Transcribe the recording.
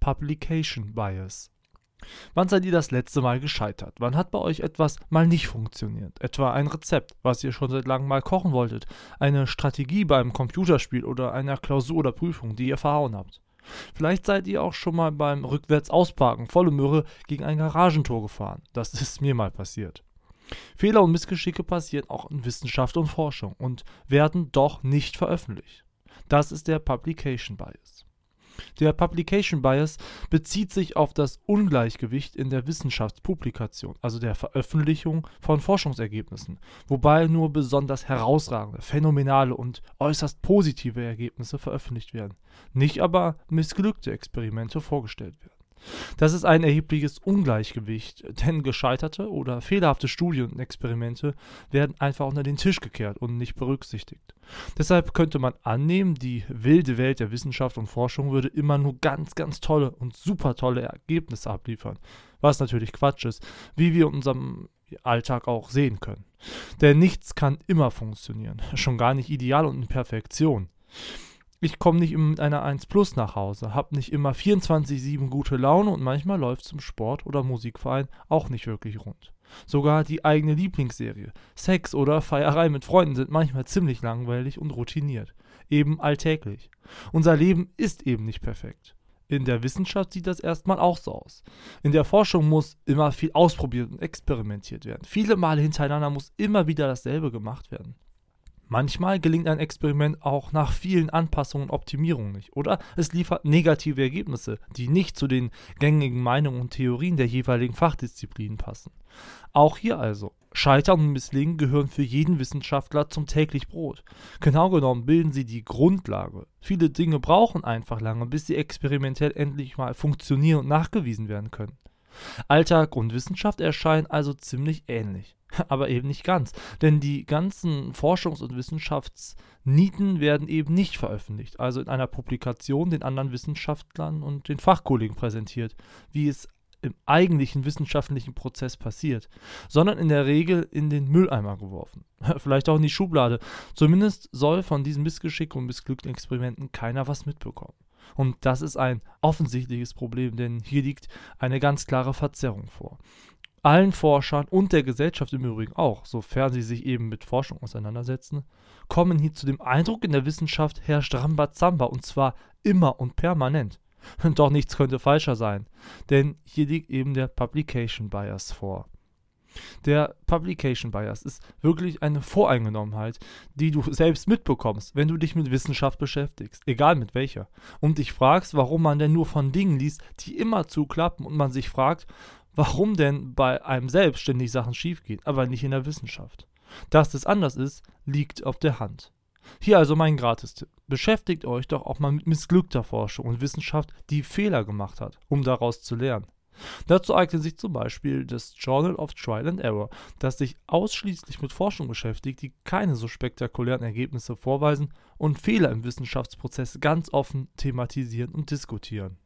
Publication Bias. Wann seid ihr das letzte Mal gescheitert? Wann hat bei euch etwas mal nicht funktioniert? Etwa ein Rezept, was ihr schon seit langem mal kochen wolltet, eine Strategie beim Computerspiel oder einer Klausur oder Prüfung, die ihr verhauen habt. Vielleicht seid ihr auch schon mal beim Rückwärts-Ausparken volle Möhre gegen ein Garagentor gefahren. Das ist mir mal passiert. Fehler und Missgeschicke passieren auch in Wissenschaft und Forschung und werden doch nicht veröffentlicht. Das ist der Publication Bias. Der Publication Bias bezieht sich auf das Ungleichgewicht in der Wissenschaftspublikation, also der Veröffentlichung von Forschungsergebnissen, wobei nur besonders herausragende, phänomenale und äußerst positive Ergebnisse veröffentlicht werden, nicht aber missglückte Experimente vorgestellt werden. Das ist ein erhebliches Ungleichgewicht, denn gescheiterte oder fehlerhafte Studien und Experimente werden einfach unter den Tisch gekehrt und nicht berücksichtigt. Deshalb könnte man annehmen, die wilde Welt der Wissenschaft und Forschung würde immer nur ganz, ganz tolle und super tolle Ergebnisse abliefern. Was natürlich Quatsch ist, wie wir in unserem Alltag auch sehen können. Denn nichts kann immer funktionieren, schon gar nicht ideal und in Perfektion. Ich komme nicht immer mit einer 1 Plus nach Hause, habe nicht immer 24-7 gute Laune und manchmal läuft zum Sport oder Musikverein auch nicht wirklich rund. Sogar die eigene Lieblingsserie, Sex oder Feierei mit Freunden sind manchmal ziemlich langweilig und routiniert. Eben alltäglich. Unser Leben ist eben nicht perfekt. In der Wissenschaft sieht das erstmal auch so aus. In der Forschung muss immer viel ausprobiert und experimentiert werden. Viele Male hintereinander muss immer wieder dasselbe gemacht werden. Manchmal gelingt ein Experiment auch nach vielen Anpassungen und Optimierungen nicht. Oder es liefert negative Ergebnisse, die nicht zu den gängigen Meinungen und Theorien der jeweiligen Fachdisziplinen passen. Auch hier also, Scheitern und Misslingen gehören für jeden Wissenschaftler zum täglich Brot. Genau genommen bilden sie die Grundlage. Viele Dinge brauchen einfach lange, bis sie experimentell endlich mal funktionieren und nachgewiesen werden können. Alltag und Wissenschaft erscheinen also ziemlich ähnlich. Aber eben nicht ganz, denn die ganzen Forschungs- und Wissenschaftsnieten werden eben nicht veröffentlicht, also in einer Publikation den anderen Wissenschaftlern und den Fachkollegen präsentiert, wie es im eigentlichen wissenschaftlichen Prozess passiert, sondern in der Regel in den Mülleimer geworfen. Vielleicht auch in die Schublade. Zumindest soll von diesen Missgeschick und missglückten Experimenten keiner was mitbekommen. Und das ist ein offensichtliches Problem, denn hier liegt eine ganz klare Verzerrung vor. Allen Forschern und der Gesellschaft im Übrigen auch, sofern sie sich eben mit Forschung auseinandersetzen, kommen hier zu dem Eindruck, in der Wissenschaft herrscht Rambazamba und zwar immer und permanent. Doch nichts könnte falscher sein, denn hier liegt eben der Publication Bias vor. Der Publication Bias ist wirklich eine Voreingenommenheit, die du selbst mitbekommst, wenn du dich mit Wissenschaft beschäftigst, egal mit welcher, und dich fragst, warum man denn nur von Dingen liest, die immer zuklappen und man sich fragt, warum denn bei einem selbst ständig Sachen schiefgehen, aber nicht in der Wissenschaft. Dass es anders ist, liegt auf der Hand. Hier also mein Gratistipp. Beschäftigt euch doch auch mal mit missglückter Forschung und Wissenschaft, die Fehler gemacht hat, um daraus zu lernen. Dazu eignet sich zum Beispiel das Journal of Trial and Error, das sich ausschließlich mit Forschung beschäftigt, die keine so spektakulären Ergebnisse vorweisen und Fehler im Wissenschaftsprozess ganz offen thematisieren und diskutieren.